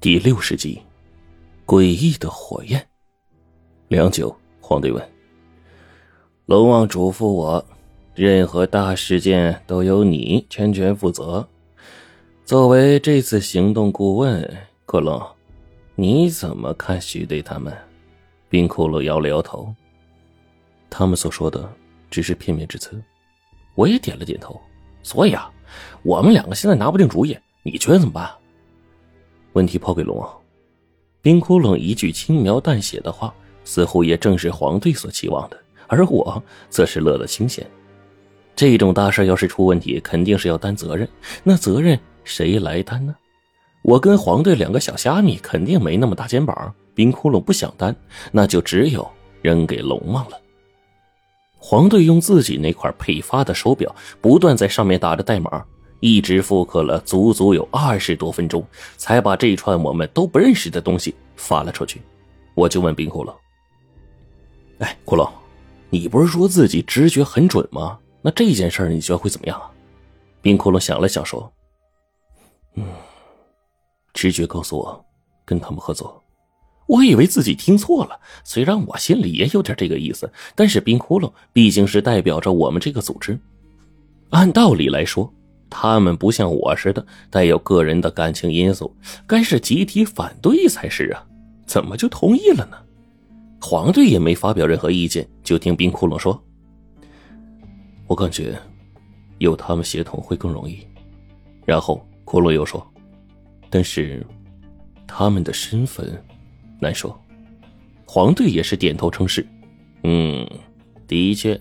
第六十集，诡异的火焰。良久，黄队问：“龙王嘱咐我，任何大事件都由你全权负责。作为这次行动顾问，克隆，你怎么看徐队他们？”冰窟窿摇了摇头：“他们所说的只是片面之词。”我也点了点头。所以啊，我们两个现在拿不定主意，你觉得怎么办？问题抛给龙王，冰窟窿一句轻描淡写的话，似乎也正是黄队所期望的，而我则是乐得清闲。这种大事要是出问题，肯定是要担责任，那责任谁来担呢？我跟黄队两个小虾米肯定没那么大肩膀，冰窟窿不想担，那就只有扔给龙王了。黄队用自己那块配发的手表，不断在上面打着代码。一直复刻了足足有二十多分钟，才把这串我们都不认识的东西发了出去。我就问冰窟窿：“哎，骷髅，你不是说自己直觉很准吗？那这件事你觉得会怎么样啊？”冰窟窿想了想说：“嗯，直觉告诉我跟他们合作。”我以为自己听错了，虽然我心里也有点这个意思，但是冰窟窿毕竟是代表着我们这个组织，按道理来说。他们不像我似的带有个人的感情因素，该是集体反对才是啊！怎么就同意了呢？黄队也没发表任何意见，就听冰窟窿说：“我感觉有他们协同会更容易。”然后骷髅又说：“但是他们的身份难说。”黄队也是点头称是：“嗯，的确。”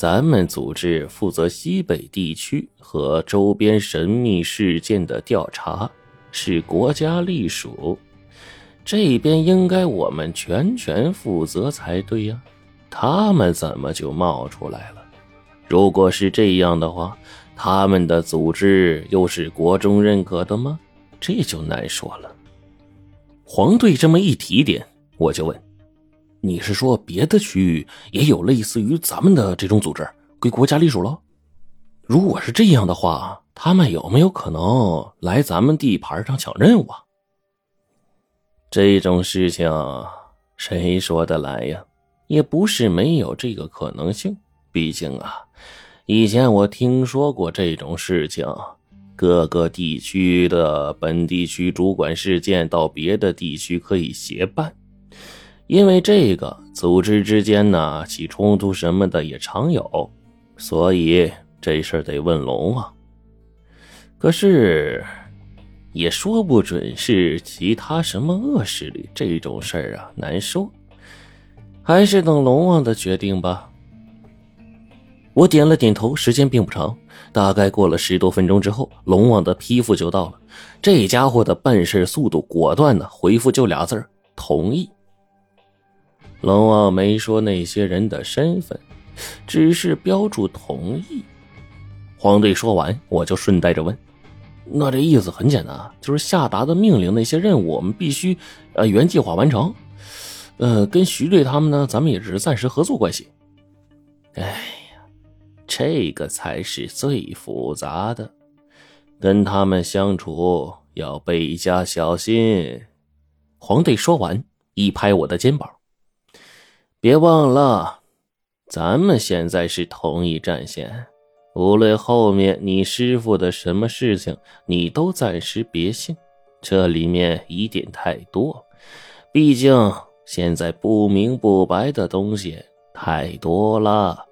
咱们组织负责西北地区和周边神秘事件的调查，是国家隶属，这边应该我们全权负责才对呀。他们怎么就冒出来了？如果是这样的话，他们的组织又是国中认可的吗？这就难说了。黄队这么一提点，我就问。你是说别的区域也有类似于咱们的这种组织归国家隶属了？如果是这样的话，他们有没有可能来咱们地盘上抢任务啊？这种事情谁说得来呀？也不是没有这个可能性。毕竟啊，以前我听说过这种事情，各个地区的本地区主管事件到别的地区可以协办。因为这个组织之间呢起冲突什么的也常有，所以这事得问龙王。可是，也说不准是其他什么恶势力，这种事儿啊难说，还是等龙王的决定吧。我点了点头，时间并不长，大概过了十多分钟之后，龙王的批复就到了。这家伙的办事速度果断呢，回复就俩字同意。龙王没说那些人的身份，只是标注同意。黄队说完，我就顺带着问：“那这意思很简单，就是下达的命令，那些任务我们必须呃原计划完成。呃，跟徐队他们呢，咱们也是暂时合作关系。”哎呀，这个才是最复杂的，跟他们相处要倍加小心。黄队说完，一拍我的肩膀。别忘了，咱们现在是同一战线。无论后面你师傅的什么事情，你都暂时别信，这里面疑点太多。毕竟现在不明不白的东西太多了。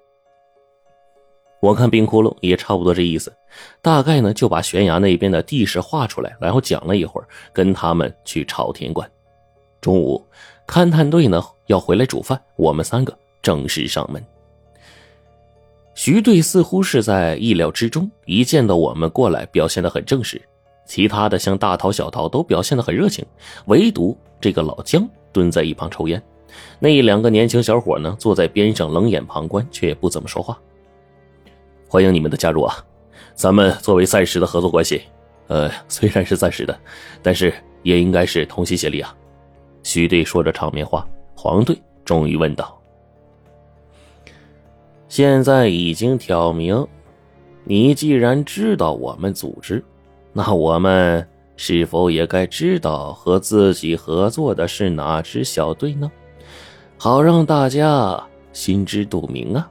我看冰窟窿也差不多这意思，大概呢就把悬崖那边的地势画出来，然后讲了一会儿，跟他们去朝天观。中午。勘探队呢要回来煮饭，我们三个正式上门。徐队似乎是在意料之中，一见到我们过来，表现的很正式。其他的像大桃、小桃都表现的很热情，唯独这个老姜蹲在一旁抽烟。那两个年轻小伙呢，坐在边上冷眼旁观，却也不怎么说话。欢迎你们的加入啊！咱们作为暂时的合作关系，呃，虽然是暂时的，但是也应该是同心协力啊。徐队说着场面话，黄队终于问道：“现在已经挑明，你既然知道我们组织，那我们是否也该知道和自己合作的是哪支小队呢？好让大家心知肚明啊！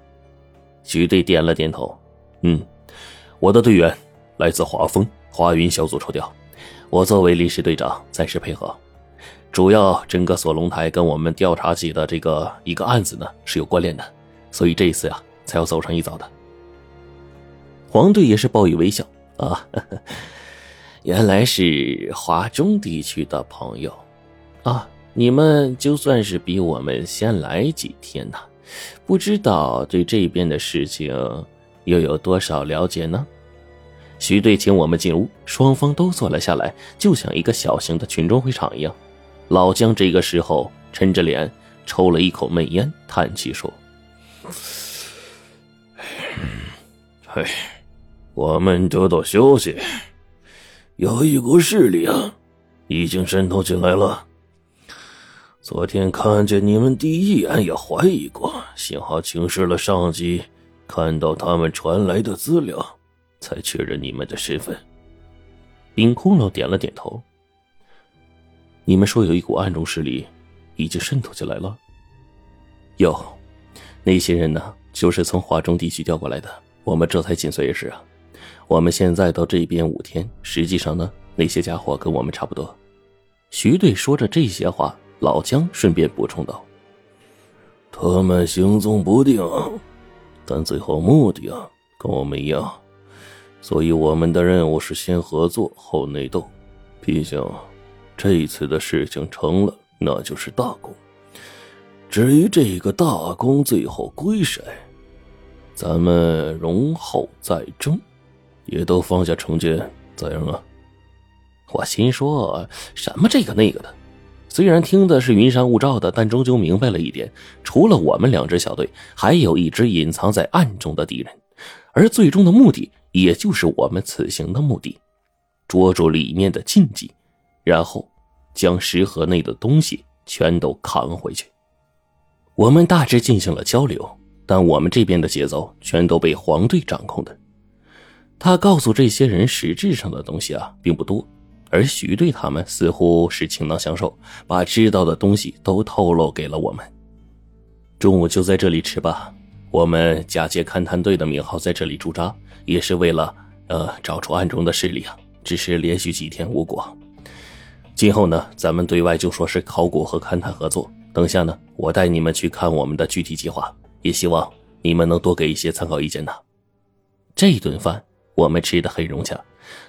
徐队点了点头，嗯，我的队员来自华丰华云小组抽调，我作为临时队长暂时配合。主要整个锁龙台跟我们调查起的这个一个案子呢是有关联的，所以这一次呀才要走上一遭的。黄队也是报以微笑啊。原来是华中地区的朋友，啊，你们就算是比我们先来几天呢，不知道对这边的事情又有多少了解呢？徐队请我们进屋，双方都坐了下来，就像一个小型的群众会场一样。老姜这个时候沉着脸抽了一口闷烟，叹气说：“唉，我们得到消息。”有一股势力啊，已经渗透进来了。昨天看见你们第一眼也怀疑过，幸好请示了上级，看到他们传来的资料，才确认你们的身份。冰骷髅点了点头。你们说有一股暗中势力已经渗透进来了？有，那些人呢，就是从华中地区调过来的，我们这才紧随而至啊。我们现在到这边五天，实际上呢，那些家伙跟我们差不多。徐队说着这些话，老姜顺便补充道：“他们行踪不定，但最后目的啊，跟我们一样。所以我们的任务是先合作后内斗。毕竟，这一次的事情成了，那就是大功。至于这个大功最后归谁，咱们容后再争。”也都放下成见，咋样啊？我心说什么这个那个的，虽然听的是云山雾罩的，但终究明白了一点：除了我们两支小队，还有一支隐藏在暗中的敌人，而最终的目的，也就是我们此行的目的——捉住里面的禁忌，然后将石盒内的东西全都扛回去。我们大致进行了交流，但我们这边的节奏全都被黄队掌控的。他告诉这些人实质上的东西啊，并不多，而徐队他们似乎是倾囊相授，把知道的东西都透露给了我们。中午就在这里吃吧。我们假借勘探队的名号在这里驻扎，也是为了呃找出暗中的势力啊。只是连续几天无果，今后呢，咱们对外就说是考古和勘探合作。等下呢，我带你们去看我们的具体计划，也希望你们能多给一些参考意见呢。这顿饭。我们吃的很融洽，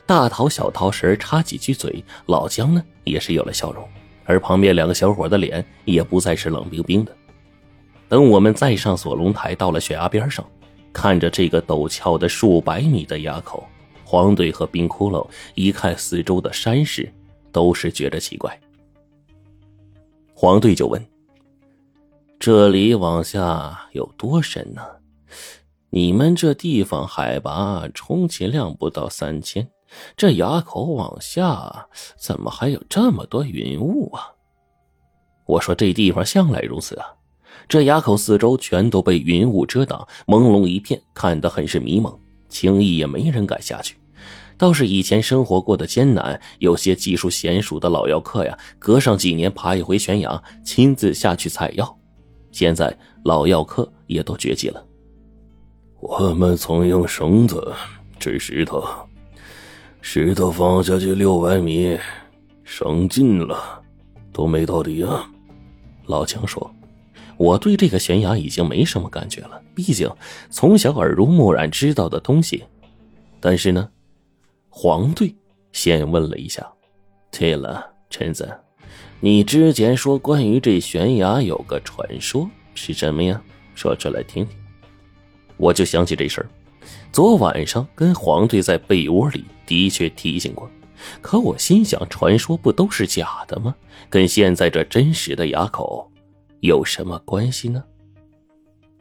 大桃、小桃时插几句嘴，老姜呢也是有了笑容，而旁边两个小伙的脸也不再是冷冰冰的。等我们再上锁龙台，到了悬崖边上，看着这个陡峭的数百米的崖口，黄队和冰骷髅一看四周的山势，都是觉得奇怪。黄队就问：“这里往下有多深呢？”你们这地方海拔充其量不到三千，这崖口往下怎么还有这么多云雾啊？我说这地方向来如此啊，这崖口四周全都被云雾遮挡，朦胧一片，看得很是迷蒙，轻易也没人敢下去。倒是以前生活过得艰难，有些技术娴熟的老药客呀，隔上几年爬一回悬崖，亲自下去采药。现在老药客也都绝迹了。我们曾用绳子支石头，石头放下去六百米，绳尽了，都没到底啊。老强说：“我对这个悬崖已经没什么感觉了，毕竟从小耳濡目染知道的东西。但是呢，黄队先问了一下：‘对了，陈子，你之前说关于这悬崖有个传说，是什么呀？说出来听听。’”我就想起这事儿，昨晚上跟黄队在被窝里的确提醒过，可我心想，传说不都是假的吗？跟现在这真实的崖口有什么关系呢？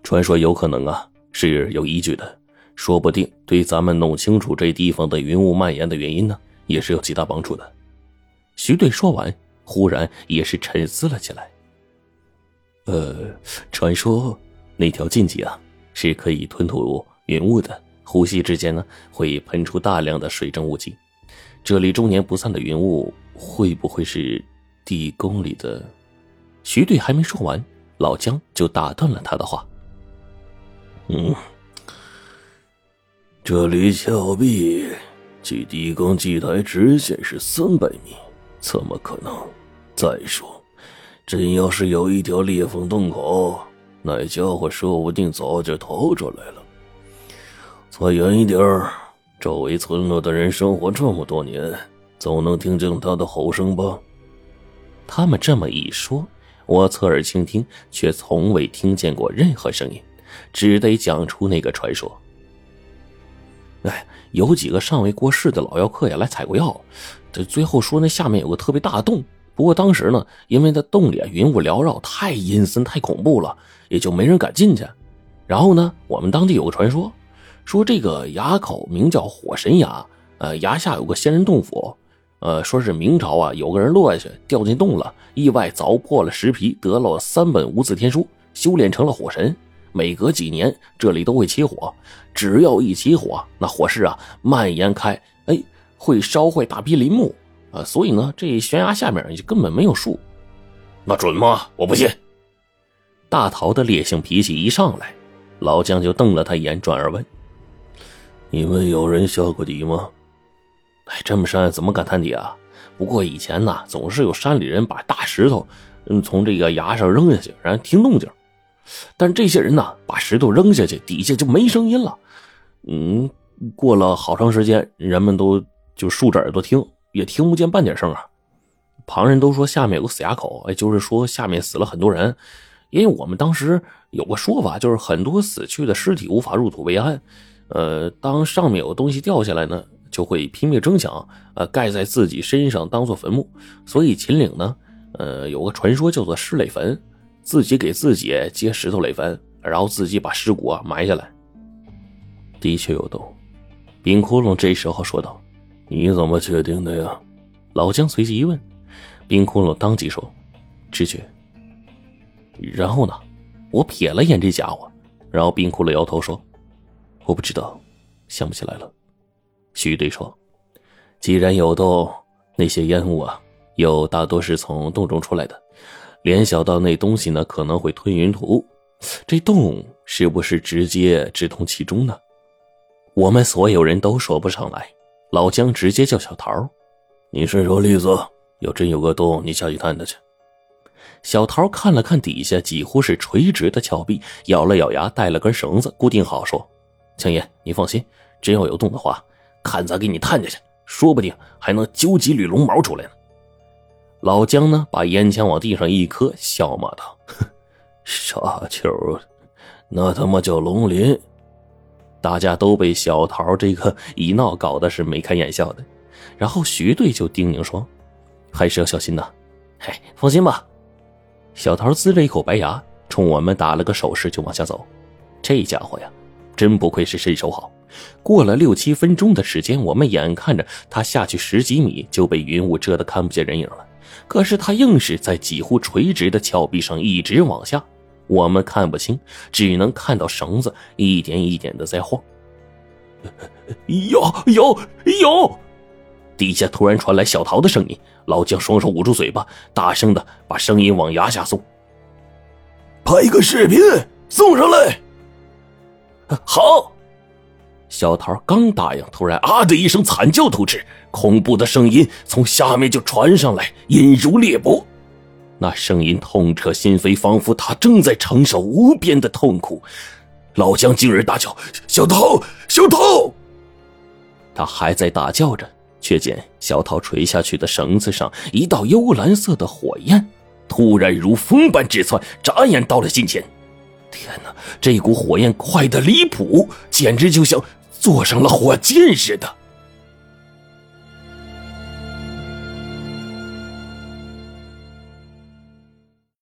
传说有可能啊是有依据的，说不定对咱们弄清楚这地方的云雾蔓延的原因呢，也是有极大帮助的。徐队说完，忽然也是沉思了起来。呃，传说那条禁忌啊。是可以吞吐云雾的，呼吸之间呢会喷出大量的水蒸雾气，这里终年不散的云雾，会不会是地宫里的？徐队还没说完，老姜就打断了他的话。嗯，这里峭壁距地宫祭台直线是三百米，怎么可能？再说，真要是有一条裂缝洞口，那家伙说不定早就逃出来了。再远一点儿。周围村落的人生活这么多年，总能听见他的吼声吧？他们这么一说，我侧耳倾听，却从未听见过任何声音，只得讲出那个传说。哎，有几个尚未过世的老药客呀来采过药，这最后说那下面有个特别大的洞，不过当时呢，因为那洞里啊云雾缭绕，太阴森太恐怖了，也就没人敢进去。然后呢，我们当地有个传说。说这个崖口名叫火神崖，呃，崖下有个仙人洞府，呃，说是明朝啊，有个人落下去掉进洞了，意外凿破了石皮，得了三本无字天书，修炼成了火神。每隔几年，这里都会起火，只要一起火，那火势啊蔓延开，哎，会烧坏大批林木啊，所以呢，这悬崖下面就根本没有树。那准吗？我不信。大桃的烈性脾气一上来，老姜就瞪了他一眼，转而问。你们有人下过底吗？哎，这么深怎么敢探底啊？不过以前呢，总是有山里人把大石头，嗯，从这个崖上扔下去，然后听动静。但这些人呢，把石头扔下去，底下就没声音了。嗯，过了好长时间，人们都就竖着耳朵听，也听不见半点声啊。旁人都说下面有个死崖口，哎，就是说下面死了很多人。因为我们当时有个说法，就是很多死去的尸体无法入土为安。呃，当上面有东西掉下来呢，就会拼命争抢，呃，盖在自己身上当做坟墓。所以秦岭呢，呃，有个传说叫做尸垒坟，自己给自己接石头垒坟，然后自己把尸骨啊埋下来。的确有洞，冰窟窿这时候说道：“你怎么确定的呀？”老姜随即一问，冰窟窿当即说：“直觉。”然后呢，我瞥了眼这家伙，然后冰窟窿摇头说。我不知道，想不起来了。徐队说：“既然有洞，那些烟雾啊，又大多是从洞中出来的。联想到那东西呢，可能会吞云吐雾。这洞是不是直接直通其中呢？”我们所有人都说不上来。老姜直接叫小桃：“你顺手例子，要真有个洞，你下去探探去。”小桃看了看底下几乎是垂直的峭壁，咬了咬牙，带了根绳子固定好，说。青爷，你放心，真要有洞的话，看咱给你探下去，说不定还能揪几缕龙毛出来呢。老姜呢，把烟枪往地上一磕，笑骂道：“傻球，那他妈叫龙鳞！”大家都被小桃这个一闹搞得是眉开眼笑的。然后徐队就叮咛说：“还是要小心呐。”“嘿，放心吧。”小桃呲着一口白牙，冲我们打了个手势，就往下走。这家伙呀！真不愧是身手好，过了六七分钟的时间，我们眼看着他下去十几米就被云雾遮得看不见人影了。可是他硬是在几乎垂直的峭壁上一直往下，我们看不清，只能看到绳子一点一点的在晃。有有有！底下突然传来小桃的声音，老姜双手捂住嘴巴，大声的把声音往崖下送：“拍个视频送上来。”好，小桃刚答应，突然啊的一声惨叫突至，恐怖的声音从下面就传上来，音如裂帛。那声音痛彻心扉，仿佛他正在承受无边的痛苦。老姜惊人大叫：“小桃，小桃！”他还在大叫着，却见小桃垂下去的绳子上一道幽蓝色的火焰，突然如风般直窜，眨眼到了近前。天哪，这股火焰快得离谱，简直就像坐上了火箭似的。